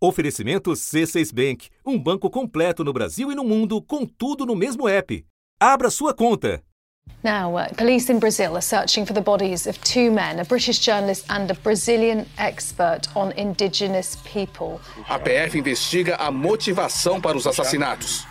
Oferecimento C6 Bank, um banco completo no Brasil e no mundo, com tudo no mesmo app. Abra sua conta. Now, uh, police in Brazil are searching for the bodies of two men, a British journalist and a Brazilian expert on indigenous people. A PF investiga a motivação para os assassinatos.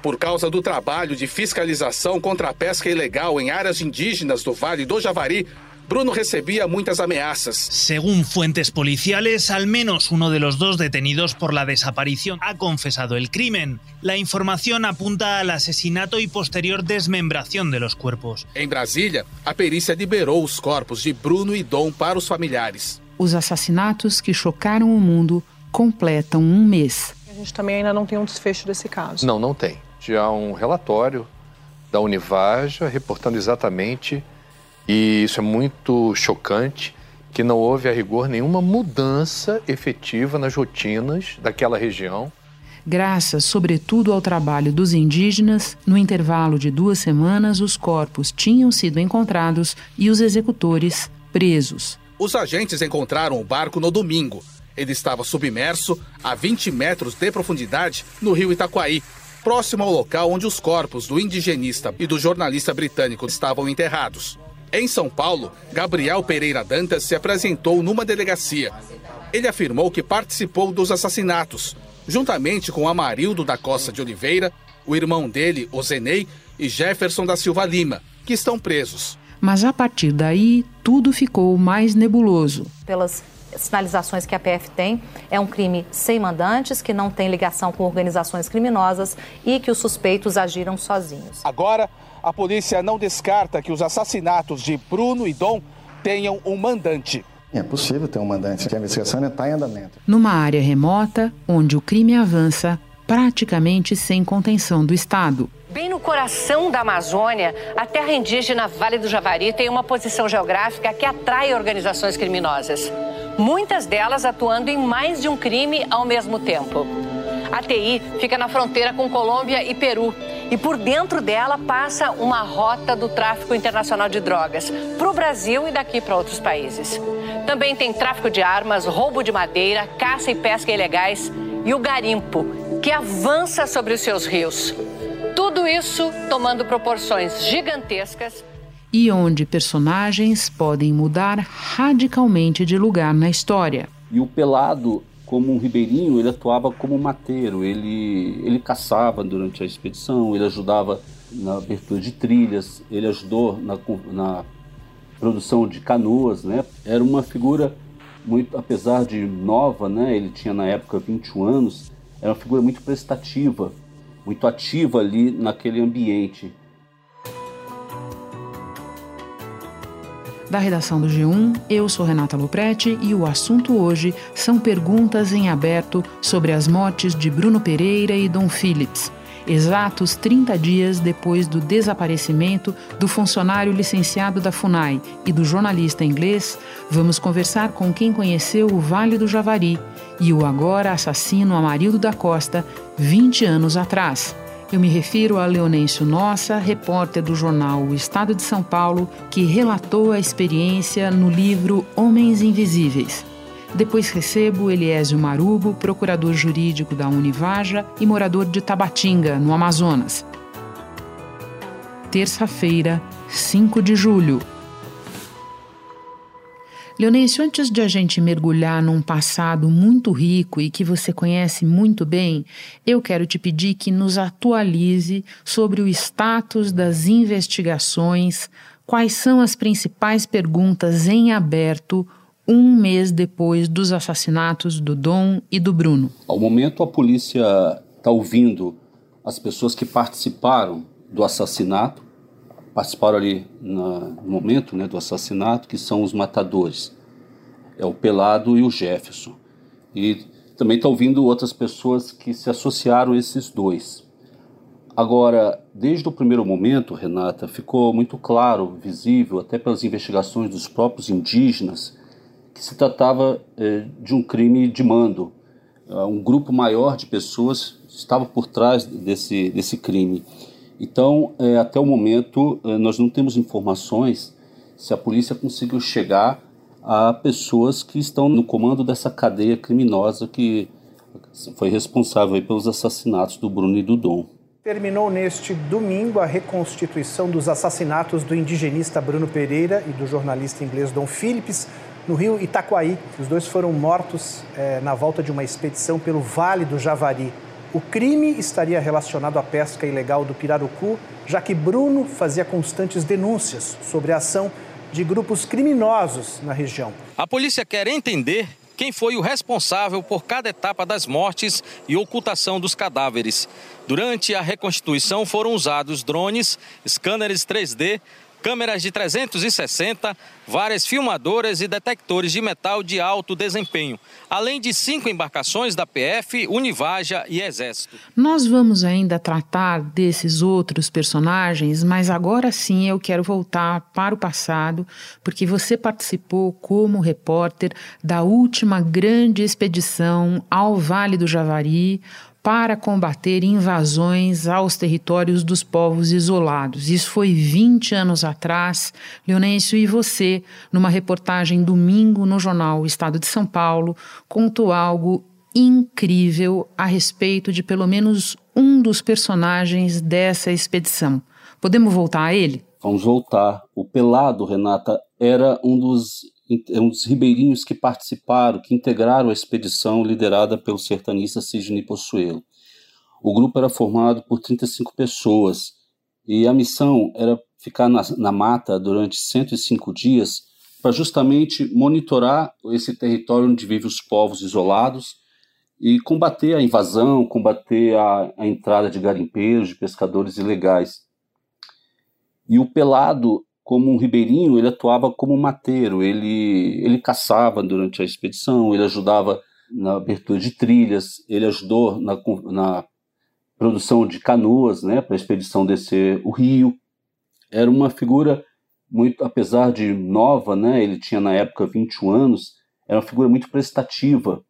Por causa do trabalho de fiscalização contra a pesca ilegal em áreas indígenas do Vale do Javari, Bruno recibía muchas amenazas. Según fuentes policiales, al menos uno de los dos detenidos por la desaparición ha confesado el crimen. La información apunta al asesinato y posterior desmembración de los cuerpos. En Brasília, a perícia liberou os corpos de Bruno e Dom para os familiares. Os assassinatos que chocaram o mundo completam um mês. A gente também ainda não tem um desfecho desse caso. Não, não tem. Já há um relatório da Univaja reportando exatamente e isso é muito chocante que não houve a rigor nenhuma mudança efetiva nas rotinas daquela região. Graças, sobretudo, ao trabalho dos indígenas, no intervalo de duas semanas, os corpos tinham sido encontrados e os executores presos. Os agentes encontraram o barco no domingo. Ele estava submerso a 20 metros de profundidade no rio Itaquaí, próximo ao local onde os corpos do indigenista e do jornalista britânico estavam enterrados. Em São Paulo, Gabriel Pereira Dantas se apresentou numa delegacia. Ele afirmou que participou dos assassinatos, juntamente com Amarildo da Costa de Oliveira, o irmão dele, Ozenei, e Jefferson da Silva Lima, que estão presos. Mas a partir daí, tudo ficou mais nebuloso. Pelas sinalizações que a PF tem, é um crime sem mandantes, que não tem ligação com organizações criminosas e que os suspeitos agiram sozinhos. Agora, a polícia não descarta que os assassinatos de Bruno e Dom tenham um mandante. É possível ter um mandante, que a investigação ainda está em andamento. Numa área remota, onde o crime avança, praticamente sem contenção do Estado. Bem no coração da Amazônia, a terra indígena Vale do Javari tem uma posição geográfica que atrai organizações criminosas. Muitas delas atuando em mais de um crime ao mesmo tempo. A TI fica na fronteira com Colômbia e Peru e por dentro dela passa uma rota do tráfico internacional de drogas para o Brasil e daqui para outros países. Também tem tráfico de armas, roubo de madeira, caça e pesca ilegais e o garimpo, que avança sobre os seus rios. Tudo isso tomando proporções gigantescas. E onde personagens podem mudar radicalmente de lugar na história. E o pelado como um ribeirinho, ele atuava como mateiro, ele, ele caçava durante a expedição, ele ajudava na abertura de trilhas, ele ajudou na, na produção de canoas, né? Era uma figura muito, apesar de nova, né? Ele tinha na época 21 anos, era uma figura muito prestativa, muito ativa ali naquele ambiente. Da redação do G1, eu sou Renata Loprete e o assunto hoje são perguntas em aberto sobre as mortes de Bruno Pereira e Dom Phillips, exatos 30 dias depois do desaparecimento do funcionário licenciado da FUNAI e do jornalista inglês, vamos conversar com quem conheceu o Vale do Javari e o agora assassino Amarildo da Costa 20 anos atrás. Eu me refiro a Leonêncio Nossa, repórter do jornal O Estado de São Paulo, que relatou a experiência no livro Homens Invisíveis. Depois recebo Eliésio Marubo, procurador jurídico da Univaja e morador de Tabatinga, no Amazonas. Terça-feira, 5 de julho. Leonêncio, antes de a gente mergulhar num passado muito rico e que você conhece muito bem, eu quero te pedir que nos atualize sobre o status das investigações, quais são as principais perguntas em aberto um mês depois dos assassinatos do Dom e do Bruno. Ao momento, a polícia está ouvindo as pessoas que participaram do assassinato participaram ali no momento né, do assassinato, que são os matadores. É o Pelado e o Jefferson. E também está ouvindo outras pessoas que se associaram a esses dois. Agora, desde o primeiro momento, Renata, ficou muito claro, visível, até pelas investigações dos próprios indígenas, que se tratava eh, de um crime de mando. Uh, um grupo maior de pessoas estava por trás desse, desse crime. Então, é, até o momento, é, nós não temos informações se a polícia conseguiu chegar a pessoas que estão no comando dessa cadeia criminosa que foi responsável pelos assassinatos do Bruno e do Dom. Terminou neste domingo a reconstituição dos assassinatos do indigenista Bruno Pereira e do jornalista inglês Dom Phillips no rio Itaquaí. Os dois foram mortos é, na volta de uma expedição pelo Vale do Javari. O crime estaria relacionado à pesca ilegal do pirarucu, já que Bruno fazia constantes denúncias sobre a ação de grupos criminosos na região. A polícia quer entender quem foi o responsável por cada etapa das mortes e ocultação dos cadáveres. Durante a reconstituição foram usados drones, scanners 3D, câmeras de 360, várias filmadoras e detectores de metal de alto desempenho, além de cinco embarcações da PF, Univaja e Exército. Nós vamos ainda tratar desses outros personagens, mas agora sim eu quero voltar para o passado, porque você participou como repórter da última grande expedição ao Vale do Javari, para combater invasões aos territórios dos povos isolados. Isso foi 20 anos atrás. Leonêncio, e você, numa reportagem domingo no jornal Estado de São Paulo, contou algo incrível a respeito de pelo menos um dos personagens dessa expedição. Podemos voltar a ele? Vamos voltar. O Pelado, Renata, era um dos é dos ribeirinhos que participaram, que integraram a expedição liderada pelo sertanista Sidney Possuelo. O grupo era formado por 35 pessoas e a missão era ficar na, na mata durante 105 dias para justamente monitorar esse território onde vivem os povos isolados e combater a invasão, combater a, a entrada de garimpeiros, de pescadores ilegais. E o Pelado como um ribeirinho, ele atuava como mateiro, ele, ele caçava durante a expedição, ele ajudava na abertura de trilhas, ele ajudou na, na produção de canoas, né, para a expedição descer o rio. Era uma figura muito, apesar de nova, né, ele tinha na época 21 anos, era uma figura muito prestativa,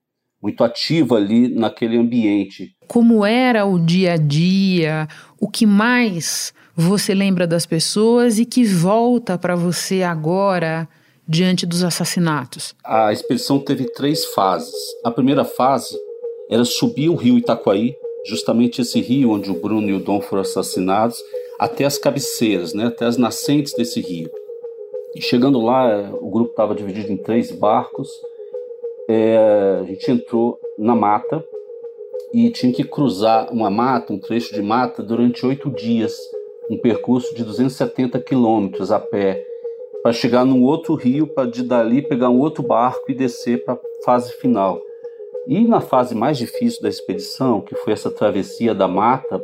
muito ativa ali naquele ambiente. Como era o dia a dia? O que mais você lembra das pessoas e que volta para você agora diante dos assassinatos? A expedição teve três fases. A primeira fase era subir o rio Itaquaí, justamente esse rio onde o Bruno e o Dom foram assassinados, até as cabeceiras, né, até as nascentes desse rio. E chegando lá, o grupo estava dividido em três barcos. É, a gente entrou na mata e tinha que cruzar uma mata, um trecho de mata, durante oito dias um percurso de 270 quilômetros a pé para chegar num outro rio, para de dali pegar um outro barco e descer para a fase final. E na fase mais difícil da expedição, que foi essa travessia da mata,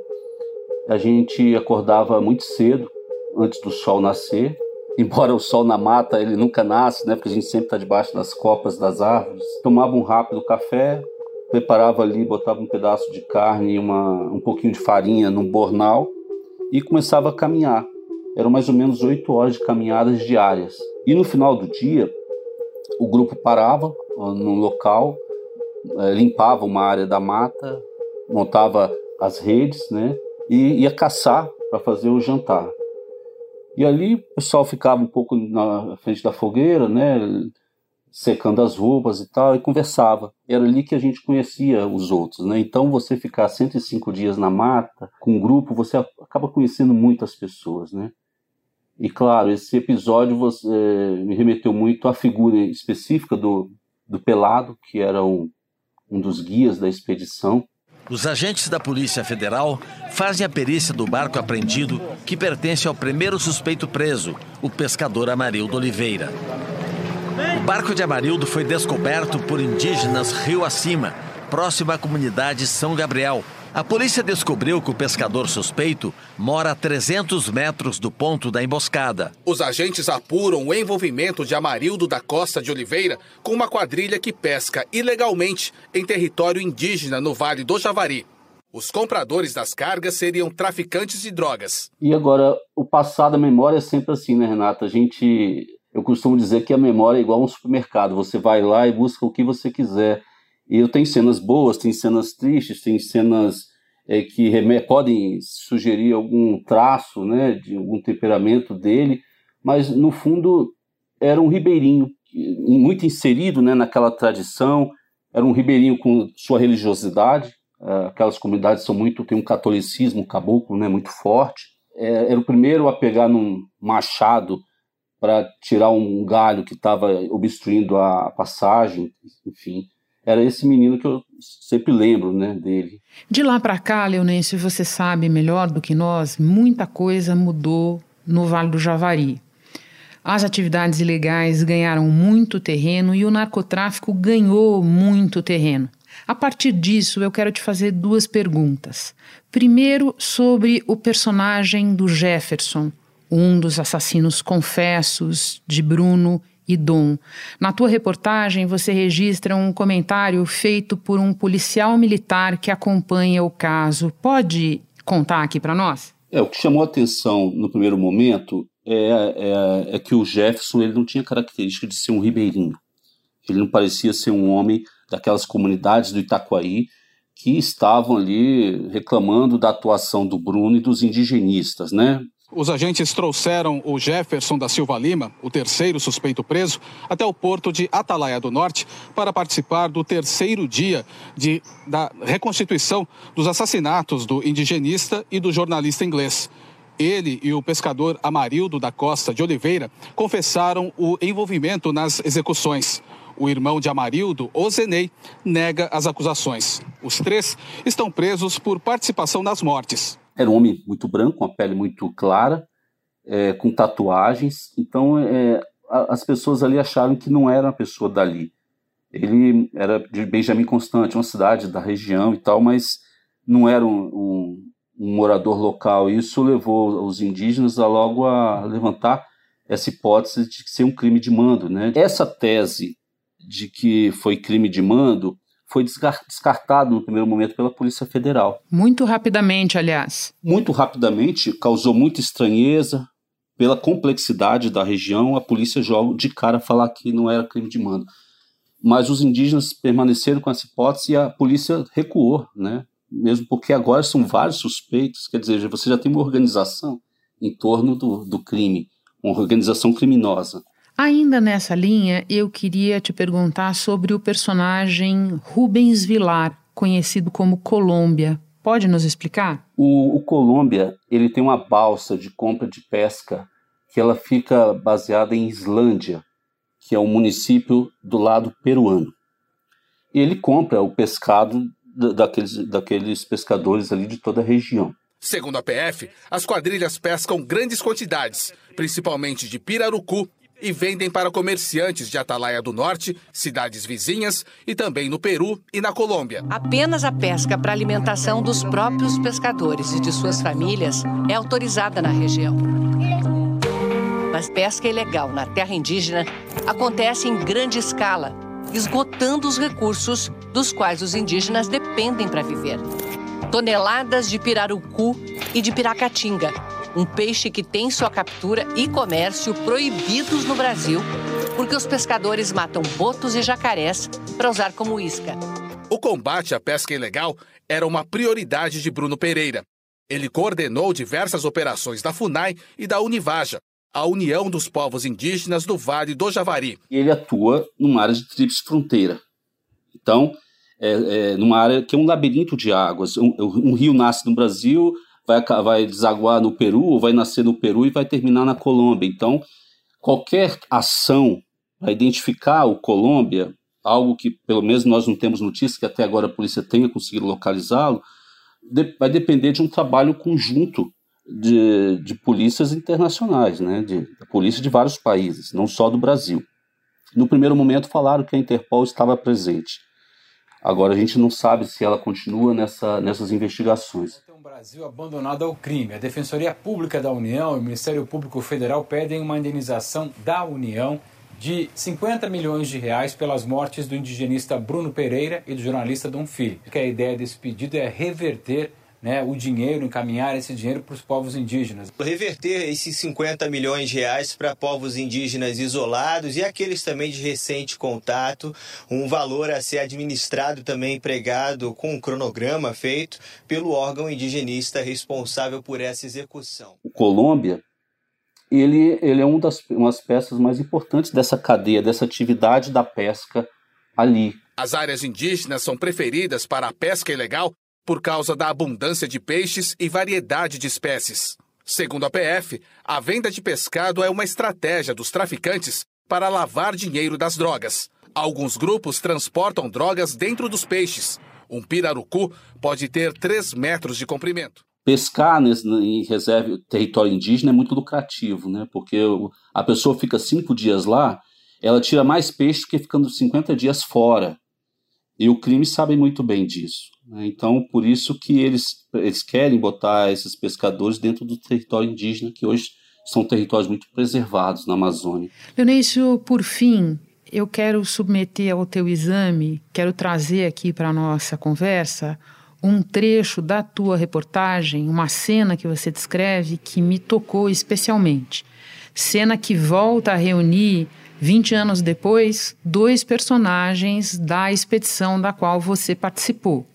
a gente acordava muito cedo, antes do sol nascer. Embora o sol na mata ele nunca nasce, né? Porque a gente sempre está debaixo das copas das árvores. Tomava um rápido café, preparava ali, botava um pedaço de carne e uma, um pouquinho de farinha num bornal e começava a caminhar. Eram mais ou menos oito horas de caminhadas diárias. E no final do dia, o grupo parava num local, eh, limpava uma área da mata, montava as redes, né? E ia caçar para fazer o jantar. E ali o pessoal ficava um pouco na frente da fogueira, né? secando as roupas e tal, e conversava. Era ali que a gente conhecia os outros, né? Então você ficar 105 dias na mata, com um grupo, você acaba conhecendo muitas pessoas, né? E claro, esse episódio você, me remeteu muito à figura específica do, do Pelado, que era um, um dos guias da expedição. Os agentes da Polícia Federal fazem a perícia do barco apreendido que pertence ao primeiro suspeito preso, o pescador Amarildo Oliveira. O barco de Amarildo foi descoberto por indígenas rio acima, próximo à comunidade São Gabriel. A polícia descobriu que o pescador suspeito mora a 300 metros do ponto da emboscada. Os agentes apuram o envolvimento de Amarildo da Costa de Oliveira com uma quadrilha que pesca ilegalmente em território indígena no Vale do Javari. Os compradores das cargas seriam traficantes de drogas. E agora, o passado, a memória é sempre assim, né, Renata? A gente eu costumo dizer que a memória é igual a um supermercado. Você vai lá e busca o que você quiser. E eu tenho cenas boas, tem cenas tristes, tem cenas é, que podem sugerir algum traço, né, de algum temperamento dele, mas no fundo era um ribeirinho muito inserido, né, naquela tradição, Era um ribeirinho com sua religiosidade. É, aquelas comunidades são muito tem um catolicismo caboclo, né, muito forte. É, era o primeiro a pegar num machado para tirar um galho que estava obstruindo a passagem, enfim. Era esse menino que eu sempre lembro, né, dele. De lá para cá, Leonêncio, você sabe melhor do que nós, muita coisa mudou no Vale do Javari. As atividades ilegais ganharam muito terreno e o narcotráfico ganhou muito terreno. A partir disso, eu quero te fazer duas perguntas. Primeiro, sobre o personagem do Jefferson, um dos assassinos confessos de Bruno e Dom. Na tua reportagem, você registra um comentário feito por um policial militar que acompanha o caso. Pode contar aqui para nós? É, o que chamou a atenção no primeiro momento é, é, é, que o Jefferson ele não tinha característica de ser um ribeirinho. Ele não parecia ser um homem daquelas comunidades do Itaquaí que estavam ali reclamando da atuação do Bruno e dos indigenistas, né? Os agentes trouxeram o Jefferson da Silva Lima, o terceiro suspeito preso, até o porto de Atalaia do Norte para participar do terceiro dia de, da reconstituição dos assassinatos do indigenista e do jornalista inglês. Ele e o pescador Amarildo da Costa de Oliveira confessaram o envolvimento nas execuções. O irmão de Amarildo, Ozenei, nega as acusações. Os três estão presos por participação nas mortes. Era um homem muito branco, com a pele muito clara, é, com tatuagens. Então, é, as pessoas ali acharam que não era uma pessoa dali. Ele era de Benjamin Constante, uma cidade da região e tal, mas não era um, um, um morador local. Isso levou os indígenas a logo a levantar essa hipótese de ser um crime de mando. Né? Essa tese de que foi crime de mando foi descartado no primeiro momento pela Polícia Federal. Muito rapidamente, aliás. Muito rapidamente, causou muita estranheza. Pela complexidade da região, a polícia joga de cara falar que não era crime de mando. Mas os indígenas permaneceram com essa hipótese e a polícia recuou, né? Mesmo porque agora são vários suspeitos, quer dizer, você já tem uma organização em torno do, do crime, uma organização criminosa. Ainda nessa linha, eu queria te perguntar sobre o personagem Rubens Vilar, conhecido como Colômbia. Pode nos explicar? O, o Colômbia ele tem uma balsa de compra de pesca que ela fica baseada em Islândia, que é um município do lado peruano. E ele compra o pescado daqueles, daqueles pescadores ali de toda a região. Segundo a PF, as quadrilhas pescam grandes quantidades, principalmente de pirarucu e vendem para comerciantes de Atalaia do Norte, cidades vizinhas e também no Peru e na Colômbia. Apenas a pesca para alimentação dos próprios pescadores e de suas famílias é autorizada na região. Mas pesca ilegal na terra indígena acontece em grande escala, esgotando os recursos dos quais os indígenas dependem para viver. Toneladas de pirarucu e de piracatinga um peixe que tem sua captura e comércio proibidos no Brasil, porque os pescadores matam botos e jacarés para usar como isca. O combate à pesca ilegal era uma prioridade de Bruno Pereira. Ele coordenou diversas operações da FUNAI e da Univaja, a União dos Povos Indígenas do Vale do Javari. Ele atua numa área de tríplice fronteira. Então, é, é, numa área que é um labirinto de águas. Um, um rio nasce no Brasil, vai, vai desaguar no Peru, ou vai nascer no Peru e vai terminar na Colômbia. Então, qualquer ação para identificar o Colômbia, algo que pelo menos nós não temos notícia que até agora a polícia tenha conseguido localizá-lo, de, vai depender de um trabalho conjunto de, de polícias internacionais, né, de, de polícia de vários países, não só do Brasil. No primeiro momento falaram que a Interpol estava presente. Agora a gente não sabe se ela continua nessa, nessas investigações. Brasil abandonado ao crime. A Defensoria Pública da União e o Ministério Público Federal pedem uma indenização da União de 50 milhões de reais pelas mortes do indigenista Bruno Pereira e do jornalista Dom Filipe. Que a ideia desse pedido é reverter né, o dinheiro, encaminhar esse dinheiro para os povos indígenas. Reverter esses 50 milhões de reais para povos indígenas isolados e aqueles também de recente contato, um valor a ser administrado também empregado com um cronograma feito pelo órgão indigenista responsável por essa execução. O Colômbia, ele, ele é uma das umas peças mais importantes dessa cadeia, dessa atividade da pesca ali. As áreas indígenas são preferidas para a pesca ilegal por causa da abundância de peixes e variedade de espécies. Segundo a PF, a venda de pescado é uma estratégia dos traficantes para lavar dinheiro das drogas. Alguns grupos transportam drogas dentro dos peixes. Um pirarucu pode ter 3 metros de comprimento. Pescar nesse, em reserva território indígena é muito lucrativo, né? porque a pessoa fica cinco dias lá, ela tira mais peixe do que ficando 50 dias fora. E o crime sabe muito bem disso. Né? Então, por isso que eles, eles querem botar esses pescadores dentro do território indígena, que hoje são territórios muito preservados na Amazônia. Leonêncio, por fim, eu quero submeter ao teu exame, quero trazer aqui para a nossa conversa um trecho da tua reportagem, uma cena que você descreve que me tocou especialmente. Cena que volta a reunir 20 anos depois, dois personagens da expedição da qual você participou.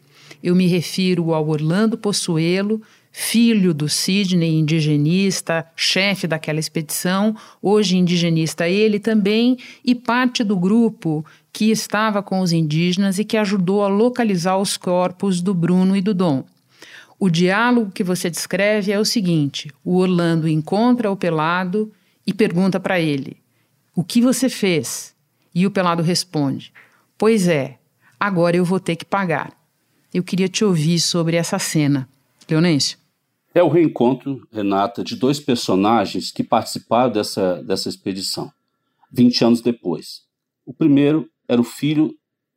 Eu me refiro ao Orlando Possuelo, filho do Sidney, indigenista, chefe daquela expedição, hoje indigenista ele também, e parte do grupo que estava com os indígenas e que ajudou a localizar os corpos do Bruno e do Dom. O diálogo que você descreve é o seguinte: o Orlando encontra o Pelado e pergunta para ele: O que você fez? E o Pelado responde: Pois é, agora eu vou ter que pagar. Eu queria te ouvir sobre essa cena. Leonêncio? É o reencontro, Renata, de dois personagens que participaram dessa, dessa expedição, 20 anos depois. O primeiro era o filho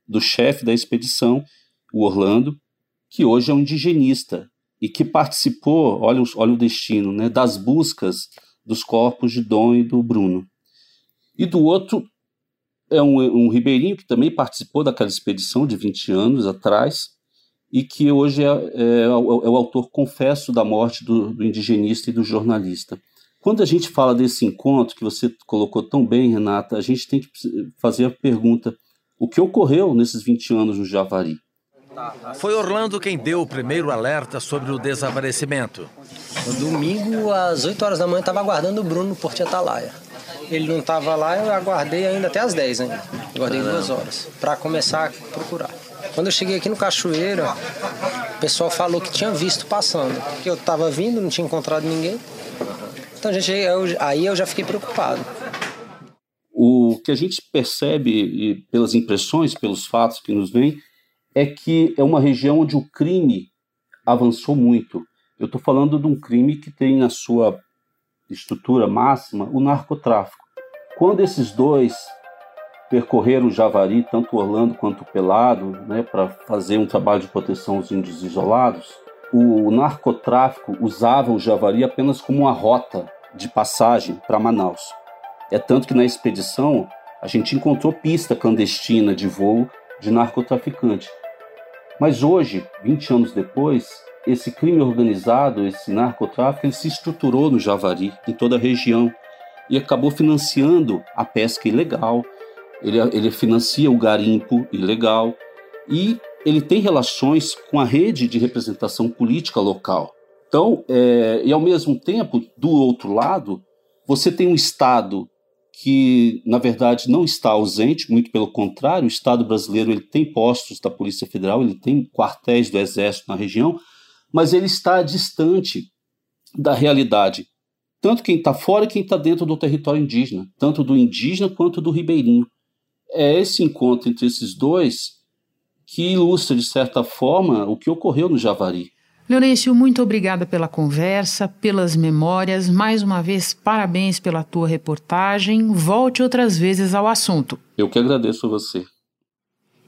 do chefe da expedição, o Orlando, que hoje é um indigenista e que participou, olha, olha o destino, né, das buscas dos corpos de Dom e do Bruno. E do outro é um, um ribeirinho que também participou daquela expedição de 20 anos atrás e que hoje é, é, é, o autor confesso da morte do, do indigenista e do jornalista. Quando a gente fala desse encontro, que você colocou tão bem, Renata, a gente tem que fazer a pergunta: o que ocorreu nesses 20 anos no Javari? Foi Orlando quem deu o primeiro alerta sobre o desaparecimento. No domingo, às 8 horas da manhã, estava aguardando o Bruno no Porto Atalaia. Ele não estava lá, eu aguardei ainda até às 10 ainda. Aguardei duas horas para começar a procurar. Quando eu cheguei aqui no Cachoeira, o pessoal falou que tinha visto passando. Que eu estava vindo, não tinha encontrado ninguém. Então, gente, eu, aí eu já fiquei preocupado. O que a gente percebe pelas impressões, pelos fatos que nos vêm, é que é uma região onde o crime avançou muito. Eu estou falando de um crime que tem na sua estrutura máxima o narcotráfico. Quando esses dois percorreram o Javari, tanto Orlando quanto Pelado, né, para fazer um trabalho de proteção aos índios isolados, o narcotráfico usava o Javari apenas como uma rota de passagem para Manaus. É tanto que na expedição a gente encontrou pista clandestina de voo de narcotraficante. Mas hoje, 20 anos depois, esse crime organizado, esse narcotráfico, ele se estruturou no Javari, em toda a região, e acabou financiando a pesca ilegal, ele, ele financia o garimpo ilegal e ele tem relações com a rede de representação política local. Então, é, e ao mesmo tempo, do outro lado, você tem um Estado que, na verdade, não está ausente, muito pelo contrário, o Estado brasileiro ele tem postos da Polícia Federal, ele tem quartéis do Exército na região, mas ele está distante da realidade, tanto quem está fora e quem está dentro do território indígena, tanto do indígena quanto do ribeirinho. É esse encontro entre esses dois que ilustra, de certa forma, o que ocorreu no Javari. Leonêncio, muito obrigada pela conversa, pelas memórias. Mais uma vez, parabéns pela tua reportagem. Volte outras vezes ao assunto. Eu que agradeço a você.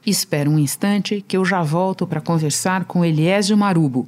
Espera um instante que eu já volto para conversar com Eliésio Marubo.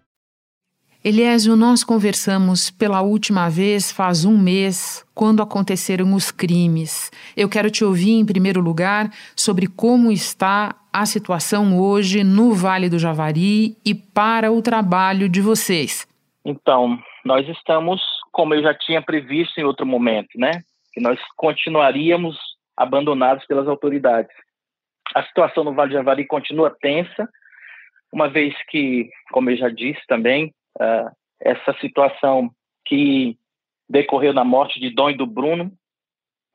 Eliésio, nós conversamos pela última vez faz um mês, quando aconteceram os crimes. Eu quero te ouvir, em primeiro lugar, sobre como está a situação hoje no Vale do Javari e para o trabalho de vocês. Então, nós estamos, como eu já tinha previsto em outro momento, né? Que nós continuaríamos abandonados pelas autoridades. A situação no Vale do Javari continua tensa, uma vez que, como eu já disse também, uh, essa situação que decorreu na morte de Dom e do Bruno,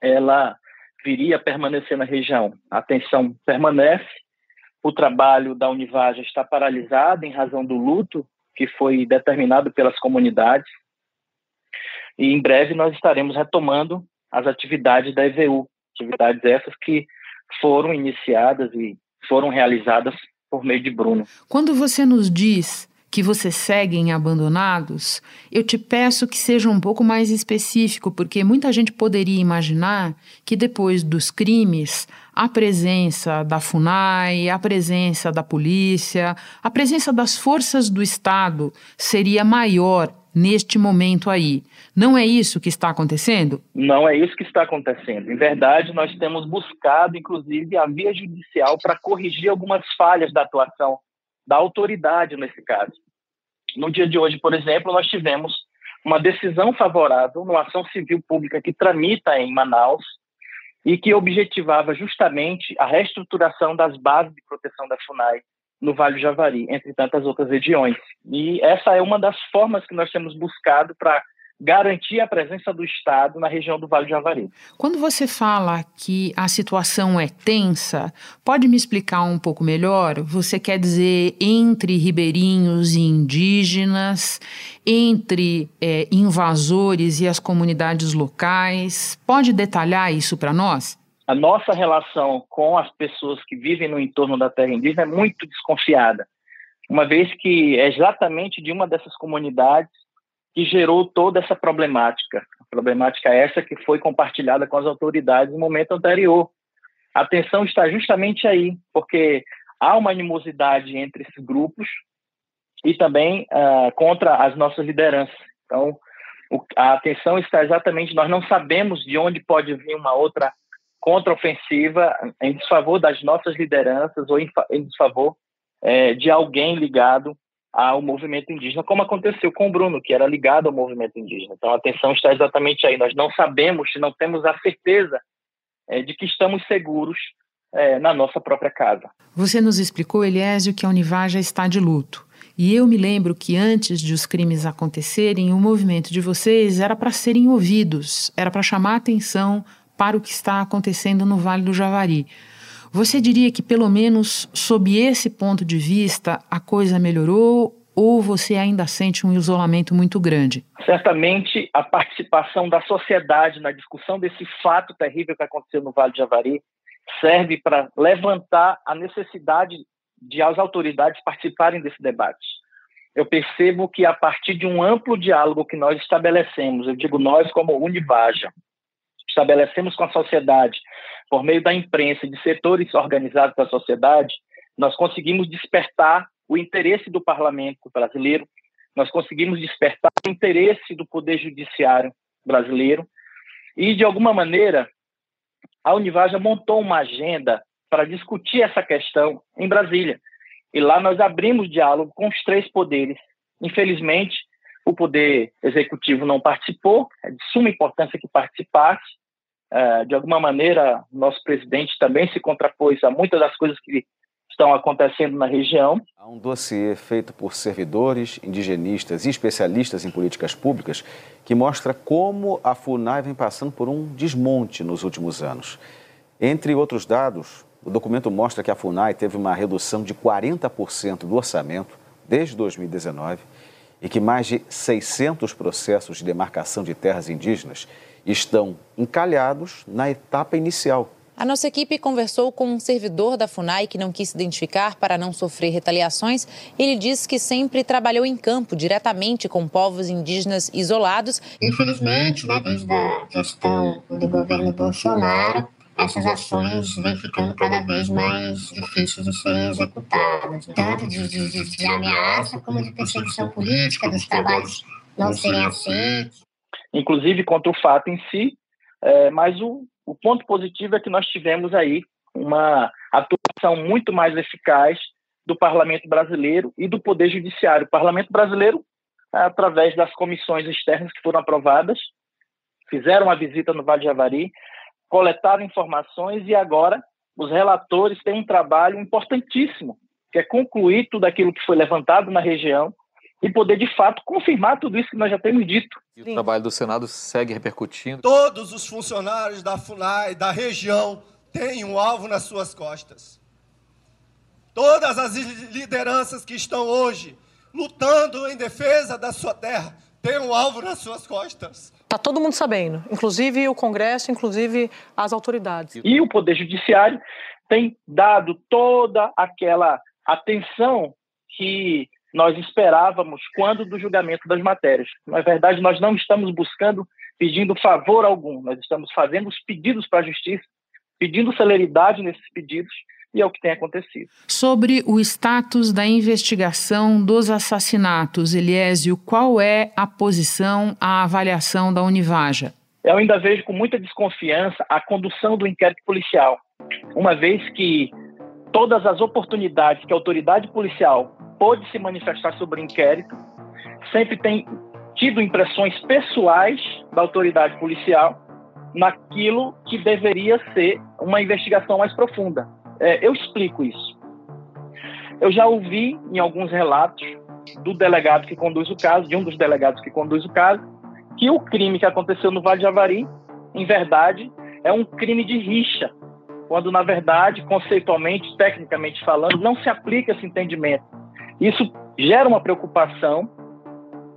ela viria a permanecer na região. A tensão permanece, o trabalho da Univaja está paralisado em razão do luto que foi determinado pelas comunidades. E em breve nós estaremos retomando as atividades da EVU, atividades essas que foram iniciadas e foram realizadas por meio de Bruno. Quando você nos diz que vocês seguem abandonados, eu te peço que seja um pouco mais específico, porque muita gente poderia imaginar que depois dos crimes, a presença da FUNAI, a presença da polícia, a presença das forças do Estado seria maior neste momento aí. Não é isso que está acontecendo? Não é isso que está acontecendo. Em verdade, nós temos buscado, inclusive, a via judicial para corrigir algumas falhas da atuação da autoridade nesse caso. No dia de hoje, por exemplo, nós tivemos uma decisão favorável numa ação civil pública que tramita em Manaus e que objetivava justamente a reestruturação das bases de proteção da FUNAI no Vale do Javari, entre tantas outras regiões. E essa é uma das formas que nós temos buscado para garantir a presença do Estado na região do Vale do Javari. Quando você fala que a situação é tensa, pode me explicar um pouco melhor? Você quer dizer entre ribeirinhos e indígenas, entre é, invasores e as comunidades locais? Pode detalhar isso para nós? A nossa relação com as pessoas que vivem no entorno da terra indígena é muito desconfiada, uma vez que é exatamente de uma dessas comunidades que gerou toda essa problemática. A problemática essa que foi compartilhada com as autoridades no momento anterior. A atenção está justamente aí, porque há uma animosidade entre esses grupos e também uh, contra as nossas lideranças. Então, o, a atenção está exatamente, nós não sabemos de onde pode vir uma outra contraofensiva em desfavor das nossas lideranças ou em, em desfavor é, de alguém ligado ao movimento indígena, como aconteceu com o Bruno, que era ligado ao movimento indígena. Então, a atenção está exatamente aí. Nós não sabemos, não temos a certeza é, de que estamos seguros é, na nossa própria casa. Você nos explicou, Eliésio, que a Univaja está de luto. E eu me lembro que antes de os crimes acontecerem, o movimento de vocês era para serem ouvidos, era para chamar atenção para o que está acontecendo no Vale do Javari. Você diria que, pelo menos sob esse ponto de vista, a coisa melhorou ou você ainda sente um isolamento muito grande? Certamente a participação da sociedade na discussão desse fato terrível que aconteceu no Vale do Javari serve para levantar a necessidade de as autoridades participarem desse debate. Eu percebo que a partir de um amplo diálogo que nós estabelecemos, eu digo nós como Univaja, estabelecemos com a sociedade, por meio da imprensa e de setores organizados da sociedade, nós conseguimos despertar o interesse do parlamento brasileiro, nós conseguimos despertar o interesse do poder judiciário brasileiro e, de alguma maneira, a Univaja montou uma agenda para discutir essa questão em Brasília. E lá nós abrimos diálogo com os três poderes. Infelizmente, o poder executivo não participou, é de suma importância que participasse, de alguma maneira, nosso presidente também se contrapôs a muitas das coisas que estão acontecendo na região. Há um dossiê feito por servidores, indigenistas e especialistas em políticas públicas que mostra como a FUNAI vem passando por um desmonte nos últimos anos. Entre outros dados, o documento mostra que a FUNAI teve uma redução de 40% do orçamento desde 2019 e que mais de 600 processos de demarcação de terras indígenas estão encalhados na etapa inicial. A nossa equipe conversou com um servidor da FUNAI que não quis se identificar para não sofrer retaliações. Ele disse que sempre trabalhou em campo, diretamente com povos indígenas isolados. Infelizmente, né, desde a gestão do governo Bolsonaro, essas ações vêm ficando cada vez mais difíceis de serem executadas, tanto de, de, de ameaça como de perseguição política, dos trabalhos não serem aceitos. Inclusive contra o fato em si, é, mas o, o ponto positivo é que nós tivemos aí uma atuação muito mais eficaz do parlamento brasileiro e do poder judiciário. O parlamento brasileiro, através das comissões externas que foram aprovadas, fizeram uma visita no Vale de Javari, coletaram informações e agora os relatores têm um trabalho importantíssimo, que é concluir tudo aquilo que foi levantado na região e poder, de fato, confirmar tudo isso que nós já temos dito. E o trabalho do Senado segue repercutindo. Todos os funcionários da FUNAI, da região, têm um alvo nas suas costas. Todas as lideranças que estão hoje lutando em defesa da sua terra têm um alvo nas suas costas. Está todo mundo sabendo, inclusive o Congresso, inclusive as autoridades. E o Poder Judiciário tem dado toda aquela atenção que nós esperávamos quando do julgamento das matérias. Na verdade, nós não estamos buscando, pedindo favor algum, nós estamos fazendo os pedidos para a Justiça, pedindo celeridade nesses pedidos e é o que tem acontecido. Sobre o status da investigação dos assassinatos, Eliésio, qual é a posição, a avaliação da Univaja? Eu ainda vejo com muita desconfiança a condução do inquérito policial, uma vez que todas as oportunidades que a autoridade policial pôde se manifestar sobre o inquérito sempre tem tido impressões pessoais da autoridade policial naquilo que deveria ser uma investigação mais profunda. É, eu explico isso. Eu já ouvi em alguns relatos do delegado que conduz o caso, de um dos delegados que conduz o caso, que o crime que aconteceu no Vale de Javari, em verdade, é um crime de rixa, quando na verdade, conceitualmente, tecnicamente falando, não se aplica esse entendimento. Isso gera uma preocupação,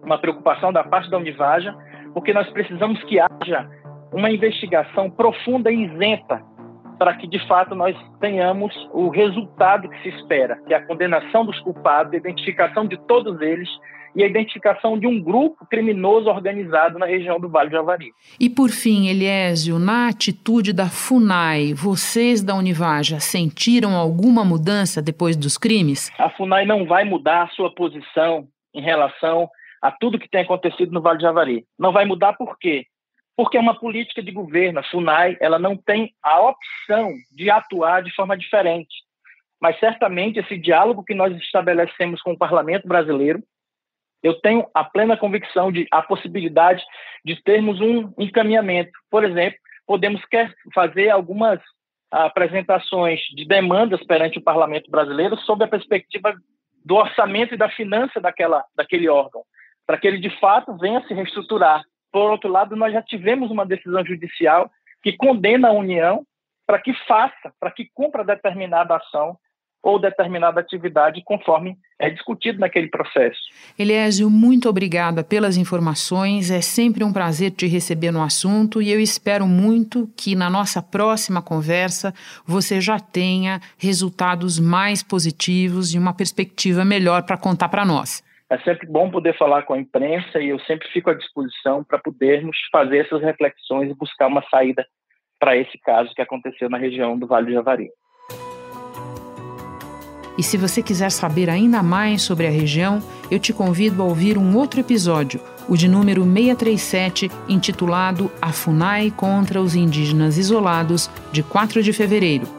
uma preocupação da parte da Univaja, porque nós precisamos que haja uma investigação profunda e isenta para que de fato nós tenhamos o resultado que se espera, que é a condenação dos culpados, a identificação de todos eles e a identificação de um grupo criminoso organizado na região do Vale do Javari. E por fim, Eliésio, na atitude da FUNAI, vocês da Univaja sentiram alguma mudança depois dos crimes? A FUNAI não vai mudar a sua posição em relação a tudo que tem acontecido no Vale do Javari. Não vai mudar por quê? Porque é uma política de governo. A FUNAI ela não tem a opção de atuar de forma diferente. Mas certamente esse diálogo que nós estabelecemos com o Parlamento brasileiro, eu tenho a plena convicção de a possibilidade de termos um encaminhamento. Por exemplo, podemos fazer algumas apresentações de demandas perante o Parlamento brasileiro sob a perspectiva do orçamento e da finança daquela, daquele órgão, para que ele de fato venha se reestruturar por outro lado, nós já tivemos uma decisão judicial que condena a União para que faça, para que cumpra determinada ação ou determinada atividade conforme é discutido naquele processo. Eliésio, muito obrigada pelas informações. É sempre um prazer te receber no assunto e eu espero muito que na nossa próxima conversa você já tenha resultados mais positivos e uma perspectiva melhor para contar para nós. É sempre bom poder falar com a imprensa e eu sempre fico à disposição para podermos fazer essas reflexões e buscar uma saída para esse caso que aconteceu na região do Vale do Javari. E se você quiser saber ainda mais sobre a região, eu te convido a ouvir um outro episódio, o de número 637, intitulado A FUNAI contra os indígenas isolados, de 4 de fevereiro.